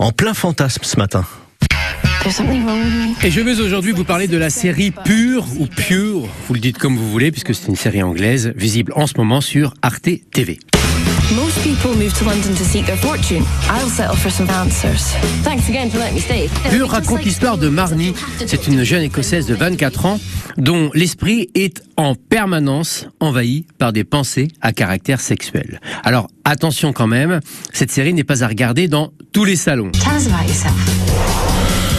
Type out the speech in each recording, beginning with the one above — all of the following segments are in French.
en plein fantasme ce matin. Et je veux aujourd'hui vous parler de la série Pure ou Pure, vous le dites comme vous voulez, puisque c'est une série anglaise visible en ce moment sur Arte TV. Most people move to London to seek their fortune. I'll settle for some answers. Thanks again for letting me stay. Pure raconte l'histoire de Marnie. C'est une jeune écossaise de 24 ans dont l'esprit est en permanence envahi par des pensées à caractère sexuel. Alors attention quand même, cette série n'est pas à regarder dans tous les salons. Tell us about yourself.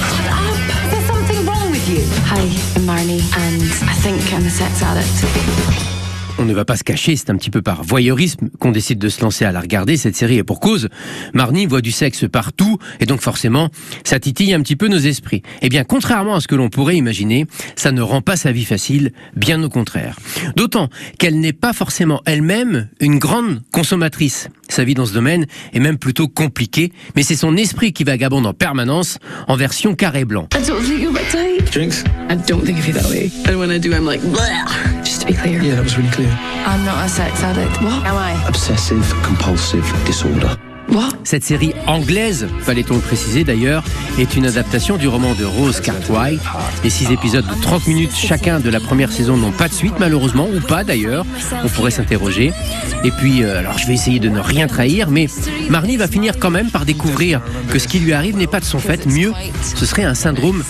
Shut up! There's something wrong with you. Hi, I'm Marnie, and I think I'm a sex addict. On ne va pas se cacher, c'est un petit peu par voyeurisme qu'on décide de se lancer à la regarder, cette série. Et pour cause, Marnie voit du sexe partout, et donc forcément, ça titille un petit peu nos esprits. Eh bien, contrairement à ce que l'on pourrait imaginer, ça ne rend pas sa vie facile, bien au contraire. D'autant qu'elle n'est pas forcément elle-même une grande consommatrice. Sa vie dans ce domaine est même plutôt compliquée, mais c'est son esprit qui vagabonde en permanence, en version carré blanc. I don't think you're my type. Drinks? I don't think of you that way. And when I do, I'm like, Bleh. Yeah, that was really clear. I'm not a sex addict. What? Am I? Obsessive compulsive disorder. What? Cette série anglaise, fallait-on le préciser d'ailleurs, est une adaptation du roman de Rose Cartwright. Les six épisodes de 30 minutes chacun de la première saison n'ont pas de suite malheureusement, ou pas d'ailleurs, on pourrait s'interroger. Et puis, euh, alors je vais essayer de ne rien trahir, mais Marnie va finir quand même par découvrir que ce qui lui arrive n'est pas de son fait, mieux, ce serait un syndrome